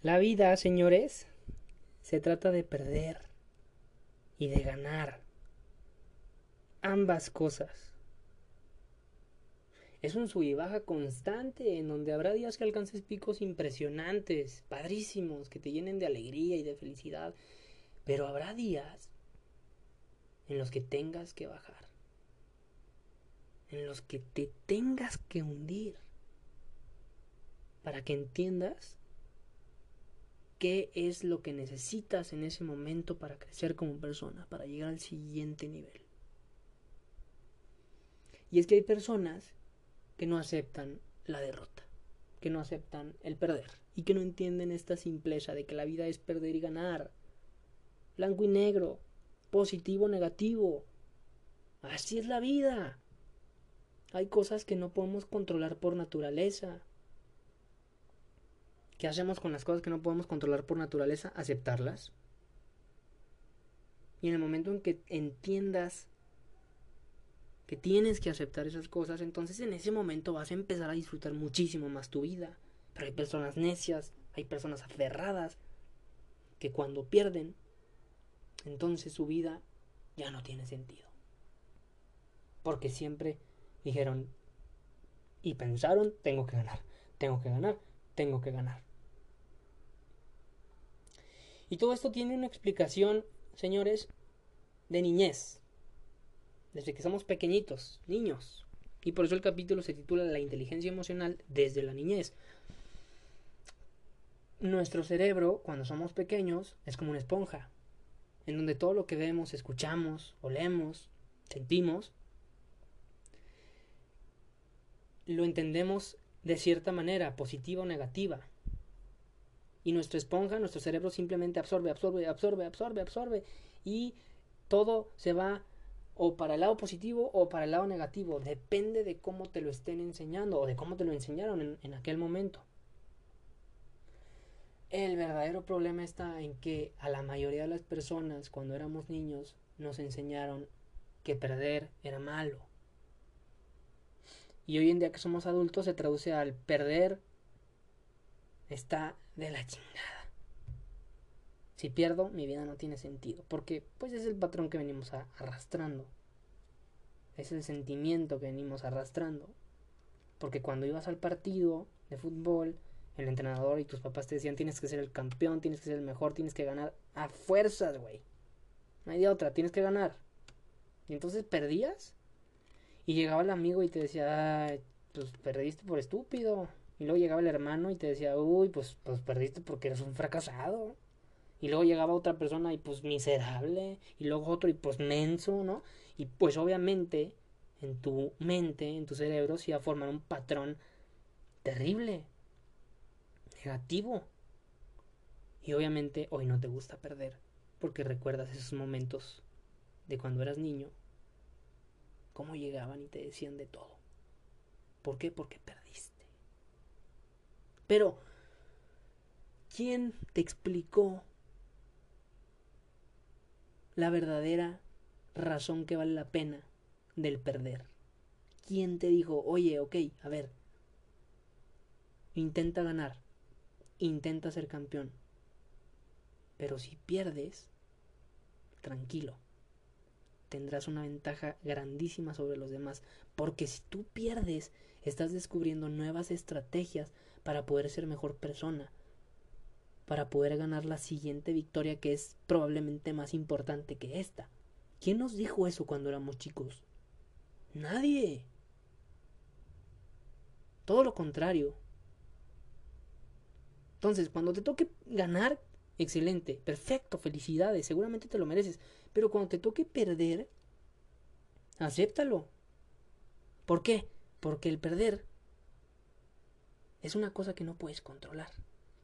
La vida, señores, se trata de perder y de ganar. Ambas cosas. Es un sub y baja constante en donde habrá días que alcances picos impresionantes, padrísimos, que te llenen de alegría y de felicidad. Pero habrá días en los que tengas que bajar, en los que te tengas que hundir, para que entiendas qué es lo que necesitas en ese momento para crecer como persona, para llegar al siguiente nivel. Y es que hay personas que no aceptan la derrota, que no aceptan el perder y que no entienden esta simpleza de que la vida es perder y ganar. Blanco y negro, positivo, negativo. Así es la vida. Hay cosas que no podemos controlar por naturaleza. ¿Qué hacemos con las cosas que no podemos controlar por naturaleza? Aceptarlas. Y en el momento en que entiendas que tienes que aceptar esas cosas, entonces en ese momento vas a empezar a disfrutar muchísimo más tu vida. Pero hay personas necias, hay personas aferradas, que cuando pierden, entonces su vida ya no tiene sentido. Porque siempre dijeron y pensaron, tengo que ganar, tengo que ganar, tengo que ganar. Y todo esto tiene una explicación, señores, de niñez. Desde que somos pequeñitos, niños. Y por eso el capítulo se titula La inteligencia emocional desde la niñez. Nuestro cerebro, cuando somos pequeños, es como una esponja, en donde todo lo que vemos, escuchamos, olemos, sentimos, lo entendemos de cierta manera, positiva o negativa. Y nuestra esponja, nuestro cerebro simplemente absorbe, absorbe, absorbe, absorbe, absorbe. Y todo se va o para el lado positivo o para el lado negativo. Depende de cómo te lo estén enseñando o de cómo te lo enseñaron en, en aquel momento. El verdadero problema está en que a la mayoría de las personas cuando éramos niños nos enseñaron que perder era malo. Y hoy en día que somos adultos se traduce al perder está de la chingada. Si pierdo, mi vida no tiene sentido. Porque pues es el patrón que venimos arrastrando. Es el sentimiento que venimos arrastrando. Porque cuando ibas al partido de fútbol, el entrenador y tus papás te decían tienes que ser el campeón, tienes que ser el mejor, tienes que ganar a fuerzas, güey. No hay de otra, tienes que ganar. Y entonces perdías. Y llegaba el amigo y te decía, pues perdiste por estúpido. Y luego llegaba el hermano y te decía, uy, pues, pues perdiste porque eres un fracasado. Y luego llegaba otra persona y pues miserable. Y luego otro y pues menso, ¿no? Y pues obviamente en tu mente, en tu cerebro, se iba a formar un patrón terrible, negativo. Y obviamente hoy no te gusta perder, porque recuerdas esos momentos de cuando eras niño, cómo llegaban y te decían de todo. ¿Por qué? Porque perdiste. Pero, ¿quién te explicó la verdadera razón que vale la pena del perder? ¿Quién te dijo, oye, ok, a ver, intenta ganar, intenta ser campeón, pero si pierdes, tranquilo, tendrás una ventaja grandísima sobre los demás, porque si tú pierdes, estás descubriendo nuevas estrategias para poder ser mejor persona, para poder ganar la siguiente victoria que es probablemente más importante que esta. ¿Quién nos dijo eso cuando éramos chicos? Nadie. Todo lo contrario. Entonces, cuando te toque ganar, excelente, perfecto, felicidades, seguramente te lo mereces. Pero cuando te toque perder, acéptalo. ¿Por qué? Porque el perder es una cosa que no puedes controlar.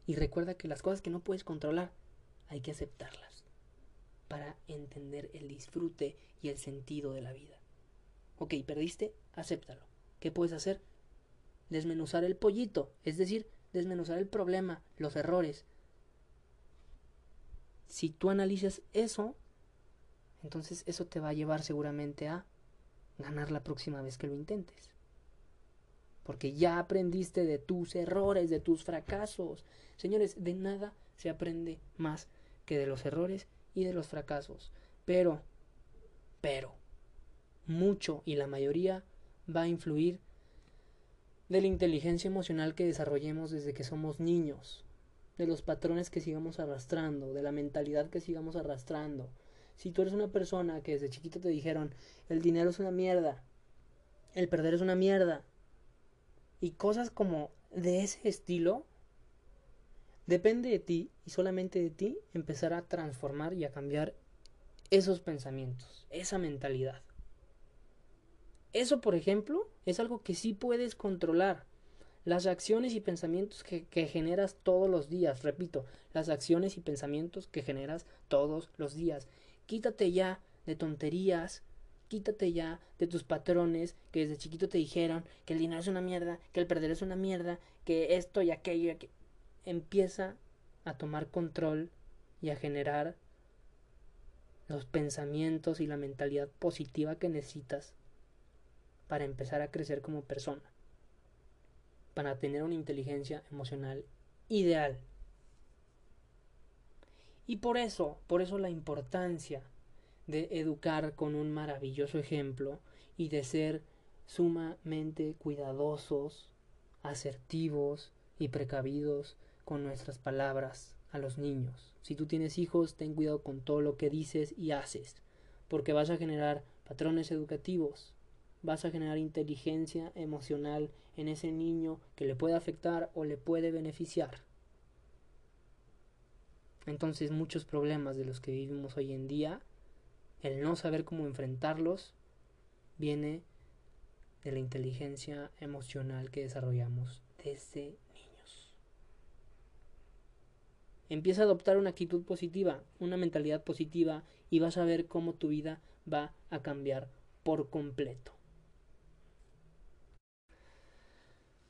Y recuerda que las cosas que no puedes controlar hay que aceptarlas para entender el disfrute y el sentido de la vida. Ok, perdiste, acéptalo. ¿Qué puedes hacer? Desmenuzar el pollito, es decir, desmenuzar el problema, los errores. Si tú analizas eso, entonces eso te va a llevar seguramente a ganar la próxima vez que lo intentes. Porque ya aprendiste de tus errores, de tus fracasos. Señores, de nada se aprende más que de los errores y de los fracasos. Pero, pero, mucho y la mayoría va a influir de la inteligencia emocional que desarrollemos desde que somos niños, de los patrones que sigamos arrastrando, de la mentalidad que sigamos arrastrando. Si tú eres una persona que desde chiquito te dijeron, el dinero es una mierda, el perder es una mierda, y cosas como de ese estilo, depende de ti y solamente de ti empezar a transformar y a cambiar esos pensamientos, esa mentalidad. Eso, por ejemplo, es algo que sí puedes controlar. Las acciones y pensamientos que, generas todos los días, repito, las acciones y pensamientos que generas todos los días. Quítate ya de tonterías, quítate ya de tus patrones que desde chiquito te dijeron que el dinero es una mierda, que el perder es una mierda, que esto y aquello. Empieza a tomar control y a generar los pensamientos y la mentalidad positiva que necesitas para empezar a crecer como persona, para tener una inteligencia emocional ideal. Y por eso, por eso la importancia de educar con un maravilloso ejemplo y de ser sumamente cuidadosos, asertivos y precavidos con nuestras palabras a los niños. Si tú tienes hijos, ten cuidado con todo lo que dices y haces, porque vas a generar patrones educativos vas a generar inteligencia emocional en ese niño que le puede afectar o le puede beneficiar. Entonces muchos problemas de los que vivimos hoy en día, el no saber cómo enfrentarlos, viene de la inteligencia emocional que desarrollamos desde niños. Empieza a adoptar una actitud positiva, una mentalidad positiva y vas a ver cómo tu vida va a cambiar por completo.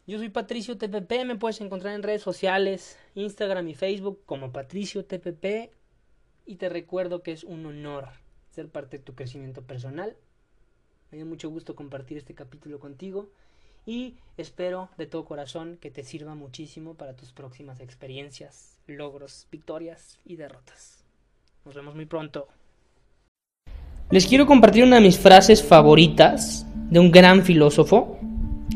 Yo soy Patricio TPP, me puedes encontrar en redes sociales, Instagram y Facebook como Patricio TPP y te recuerdo que es un honor ser parte de tu crecimiento personal. Me dio mucho gusto compartir este capítulo contigo y espero de todo corazón que te sirva muchísimo para tus próximas experiencias, logros, victorias y derrotas. Nos vemos muy pronto. Les quiero compartir una de mis frases favoritas de un gran filósofo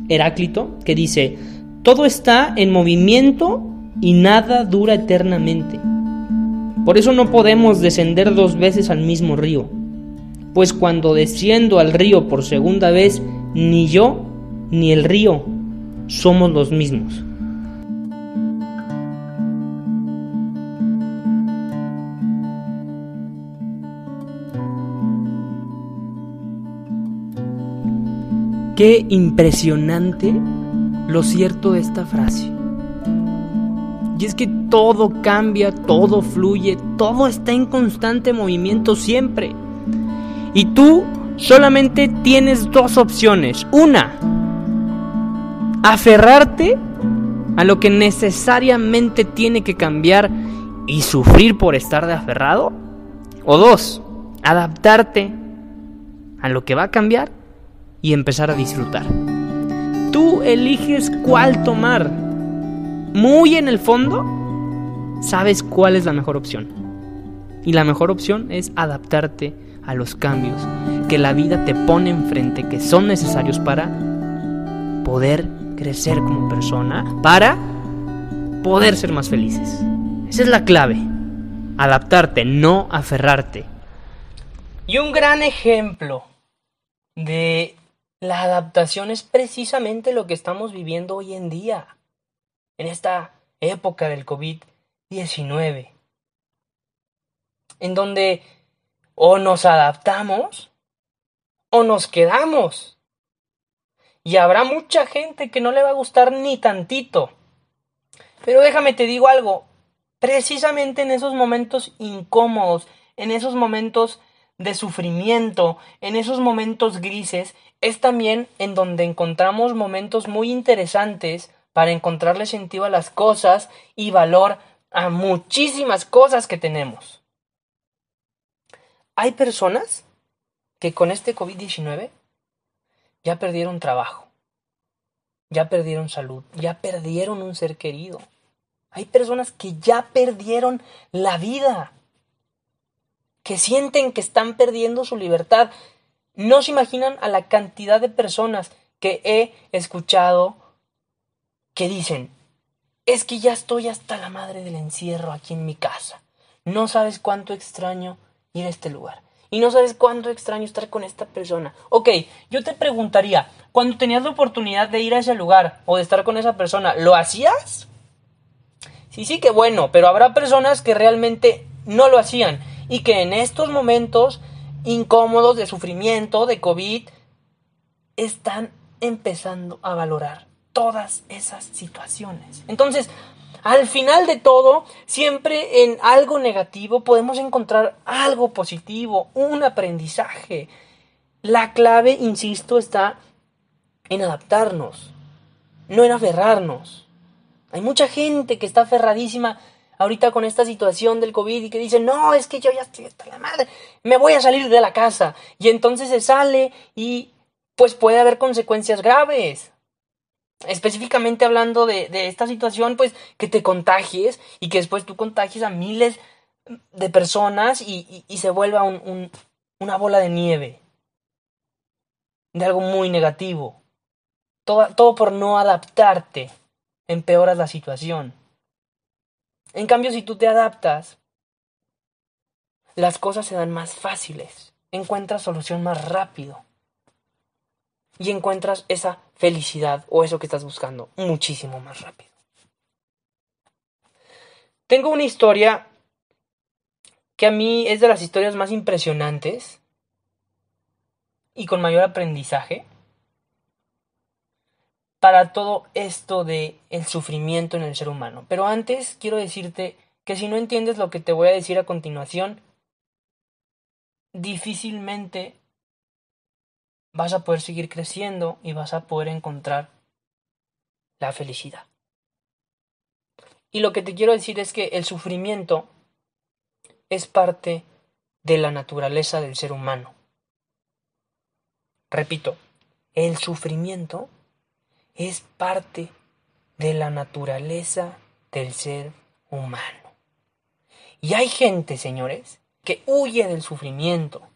Heráclito, que dice, todo está en movimiento y nada dura eternamente. Por eso no podemos descender dos veces al mismo río, pues cuando desciendo al río por segunda vez, ni yo ni el río somos los mismos. Qué impresionante lo cierto de esta frase. Y es que todo cambia, todo fluye, todo está en constante movimiento siempre. Y tú solamente tienes dos opciones. Una, aferrarte a lo que necesariamente tiene que cambiar y sufrir por estar de aferrado. O dos, adaptarte a lo que va a cambiar y empezar a disfrutar. Tú eliges cuál tomar. Muy en el fondo, sabes cuál es la mejor opción. Y la mejor opción es adaptarte a los cambios que la vida te pone enfrente, que son necesarios para poder crecer como persona, para poder ser más felices. Esa es la clave. Adaptarte, no aferrarte. Y un gran ejemplo de la adaptación es precisamente lo que estamos viviendo hoy en día, en esta época del COVID-19, en donde o nos adaptamos o nos quedamos. Y habrá mucha gente que no le va a gustar ni tantito. Pero déjame te digo algo, precisamente en esos momentos incómodos, en esos momentos de sufrimiento, en esos momentos grises, es también en donde encontramos momentos muy interesantes para encontrarle sentido a las cosas y valor a muchísimas cosas que tenemos. Hay personas que con este COVID-19 ya perdieron trabajo. ya perdieron salud, ya perdieron un ser querido. Hay personas que ya perdieron la vida, que sienten que están perdiendo su libertad. No se imaginan a la cantidad de personas que he escuchado que dicen, es que ya estoy hasta la madre del encierro aquí en mi casa. No sabes cuánto extraño ir a este lugar. Y no sabes cuánto extraño estar con esta persona. Ok, yo te preguntaría, cuando tenías la oportunidad de ir a ese lugar o de estar con esa persona, ¿lo hacías? Sí, sí, que bueno, pero habrá personas que realmente no lo hacían y que en estos momentos incómodos de sufrimiento, de COVID, están empezando a valorar todas esas situaciones. Entonces, al final de todo, siempre en algo negativo podemos encontrar algo positivo, un aprendizaje. La clave, insisto, está en adaptarnos, no en aferrarnos. Hay mucha gente que está aferradísima ahorita con esta situación del COVID y que dice, no, es que yo ya estoy hasta la madre, me voy a salir de la casa. Y entonces se sale y pues puede haber consecuencias graves específicamente hablando de, esta situación, pues que te contagies y que después tú contagies a miles de personas y, se vuelva una bola de nieve de algo muy negativo. Todo, todo por no adaptarte empeoras la situación. En cambio, si tú te adaptas, las cosas se dan más fáciles, encuentras solución más rápido y encuentras esa felicidad o eso que estás buscando muchísimo más rápido. Tengo una historia que a mí es de las historias más impresionantes y con mayor aprendizaje para todo esto de el sufrimiento en el ser humano. Pero antes quiero decirte que si no entiendes lo que te voy a decir a continuación, difícilmente vas a poder seguir creciendo y vas a poder encontrar la felicidad. Y lo que te quiero decir es que el sufrimiento es parte de la naturaleza del ser humano. Repito, el sufrimiento es parte de la naturaleza del ser humano. Y hay gente, señores, que huye del sufrimiento,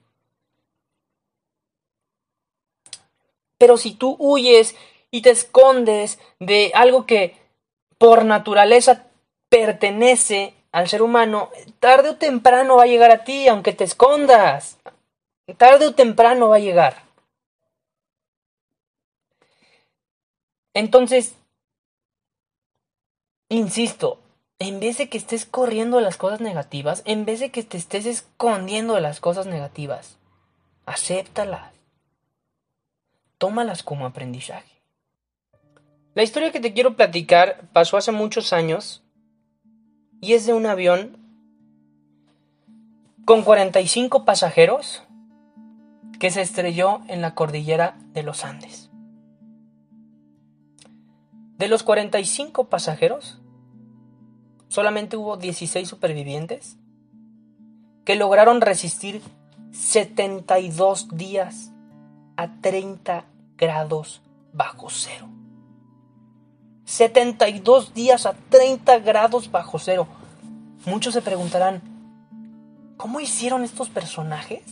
Pero si tú huyes y te escondes de algo que por naturaleza pertenece al ser humano, tarde o temprano va a llegar a ti, aunque te escondas. Tarde o temprano va a llegar. Entonces, insisto, en vez de que estés corriendo las cosas negativas, en vez de que te estés escondiendo las cosas negativas, acéptalas tómalas como aprendizaje. La historia que te quiero platicar pasó hace muchos años y es de un avión con 45 pasajeros que se estrelló en la cordillera de los Andes. De los 45 pasajeros, solamente hubo 16 supervivientes que lograron resistir 72 días a 30 grados bajo cero. 72 días a 30 grados bajo cero. Muchos se preguntarán, ¿cómo hicieron estos personajes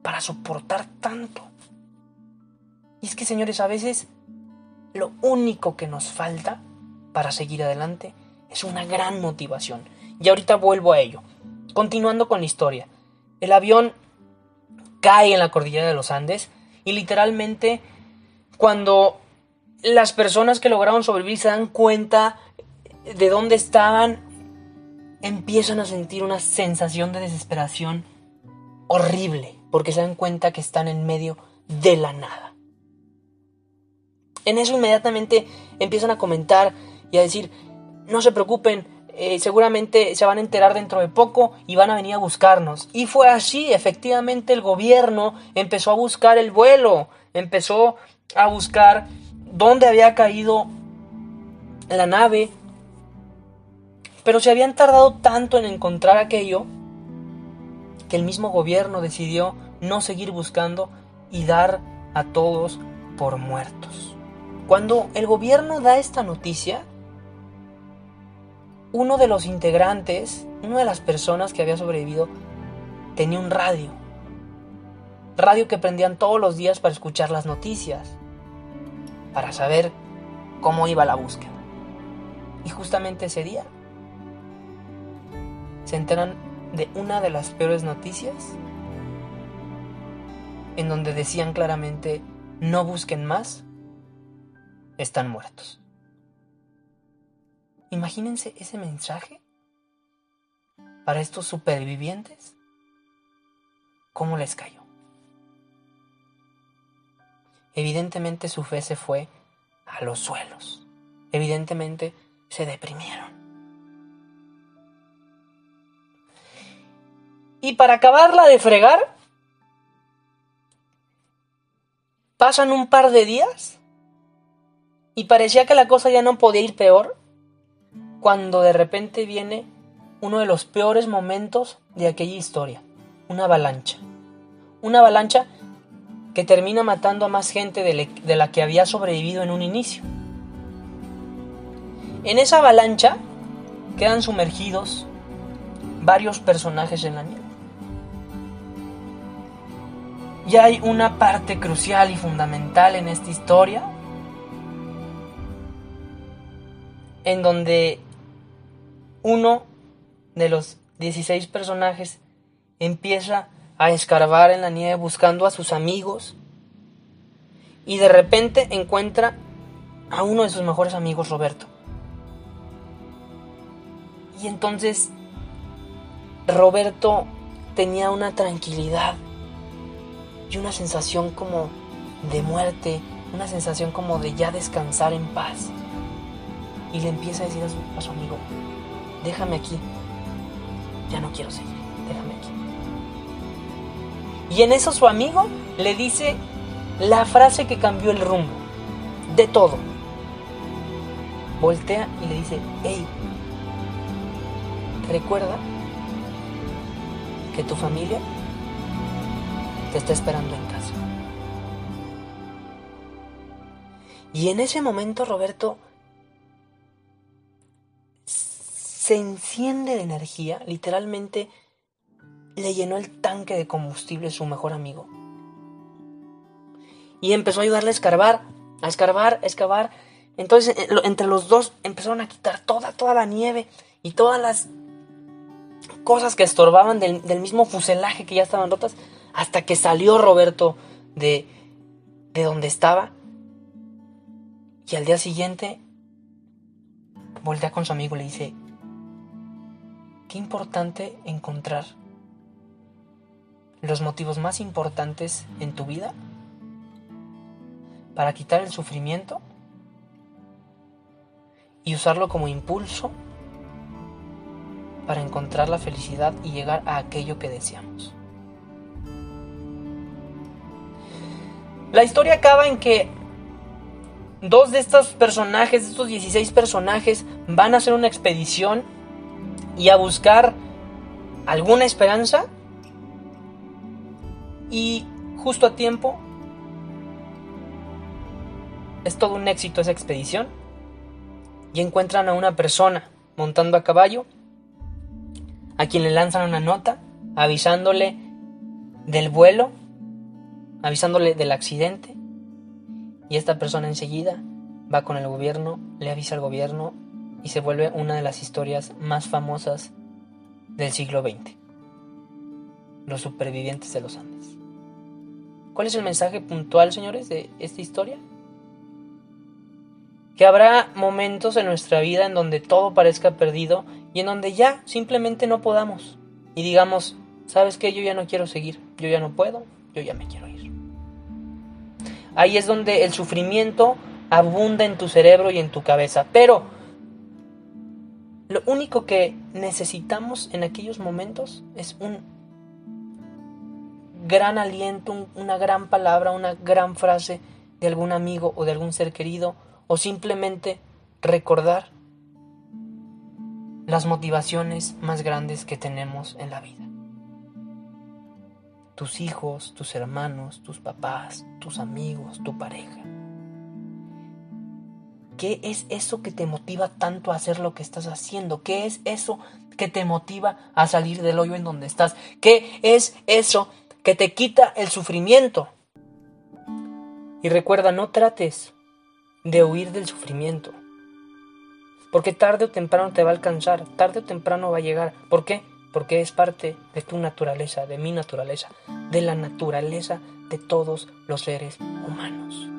para soportar tanto? Y es que, señores, a veces lo único que nos falta para seguir adelante es una gran motivación. Y ahorita vuelvo a ello. Continuando con la historia. El avión cae en la cordillera de los Andes y literalmente cuando las personas que lograron sobrevivir se dan cuenta de dónde estaban, empiezan a sentir una sensación de desesperación horrible, porque se dan cuenta que están en medio de la nada. En eso inmediatamente empiezan a comentar y a decir, no se preocupen, eh, seguramente se van a enterar dentro de poco y van a venir a buscarnos. Y fue así, efectivamente el gobierno empezó a buscar el vuelo, empezó a buscar dónde había caído la nave, pero se habían tardado tanto en encontrar aquello que el mismo gobierno decidió no seguir buscando y dar a todos por muertos. Cuando el gobierno da esta noticia, uno de los integrantes, una de las personas que había sobrevivido, tenía un radio. Radio que prendían todos los días para escuchar las noticias, para saber cómo iba la búsqueda. Y justamente ese día se enteran de una de las peores noticias en donde decían claramente, no busquen más, están muertos. Imagínense ese mensaje para estos supervivientes. ¿Cómo les cayó? Evidentemente su fe se fue a los suelos. Evidentemente se deprimieron. Y para acabarla de fregar, pasan un par de días y parecía que la cosa ya no podía ir peor cuando de repente viene uno de los peores momentos de aquella historia, una avalancha. Una avalancha que termina matando a más gente de la que había sobrevivido en un inicio. En esa avalancha quedan sumergidos varios personajes en la nieve. Y hay una parte crucial y fundamental en esta historia en donde uno de los 16 personajes empieza a escarbar en la nieve buscando a sus amigos y de repente encuentra a uno de sus mejores amigos, Roberto. Y entonces Roberto tenía una tranquilidad y una sensación como de muerte, una sensación como de ya descansar en paz. Y le empieza a decir a su, amigo, déjame aquí, ya no quiero seguir, déjame aquí. Y en eso su amigo le dice la frase que cambió el rumbo, de todo. Voltea y le dice, hey, recuerda que tu familia te está esperando en casa. Y en ese momento Roberto se enciende de energía, literalmente le llenó el tanque de combustible su mejor amigo. Y empezó a ayudarle a escarbar, a escarbar, a escarbar. Entonces eh, entre los dos empezaron a quitar toda, toda la nieve y todas las cosas que estorbaban del, del mismo fuselaje que ya estaban rotas hasta que salió Roberto de, de donde estaba. Y al día siguiente voltea con su amigo y le dice, importante encontrar los motivos más importantes en tu vida para quitar el sufrimiento y usarlo como impulso para encontrar la felicidad y llegar a aquello que deseamos. La historia acaba en que dos de estos personajes, de estos 16 personajes, van a hacer una expedición y a buscar alguna esperanza. Y justo a tiempo es todo un éxito esa expedición. Y encuentran a una persona montando a caballo, a quien le lanzan una nota avisándole del vuelo avisándole del accidente y esta persona enseguida va con el gobierno, le avisa al gobierno y se vuelve una de las historias más famosas del siglo XX. Los supervivientes de los Andes. ¿Cuál es el mensaje puntual, señores, de esta historia? Que habrá momentos en nuestra vida en donde todo parezca perdido y en donde ya simplemente no podamos. Y digamos, ¿sabes qué? Yo ya no quiero seguir, yo ya no puedo, yo ya me quiero ir. Ahí es donde el sufrimiento abunda en tu cerebro y en tu cabeza. Pero lo único que necesitamos en aquellos momentos es un gran aliento, una gran palabra, una gran frase de algún amigo o de algún ser querido, o simplemente recordar las motivaciones más grandes que tenemos en la vida tus hijos, tus hermanos, tus papás, tus amigos, tu pareja. ¿Qué es eso que te motiva tanto a hacer lo que estás haciendo? ¿Qué es eso que te motiva a salir del hoyo en donde estás? ¿Qué es eso que te quita el sufrimiento? Y recuerda, no trates de huir del sufrimiento. Porque tarde o temprano te va a alcanzar, tarde o temprano va a llegar. ¿Por qué? Porque es parte de tu naturaleza, de mi naturaleza, de la naturaleza de todos los seres humanos.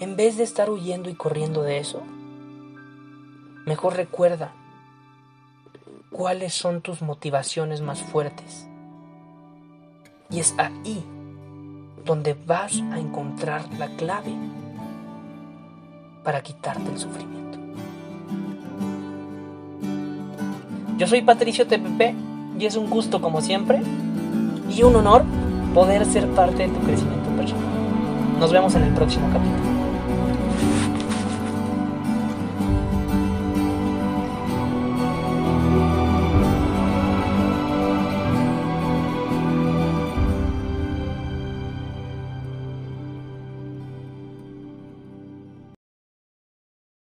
En vez de estar huyendo y corriendo de eso, mejor recuerda cuáles son tus motivaciones más fuertes. Y es ahí donde vas a encontrar la clave para quitarte el sufrimiento. Yo soy Patricio TPP y es un gusto como siempre y un honor poder ser parte de tu crecimiento personal. Nos vemos en el próximo capítulo.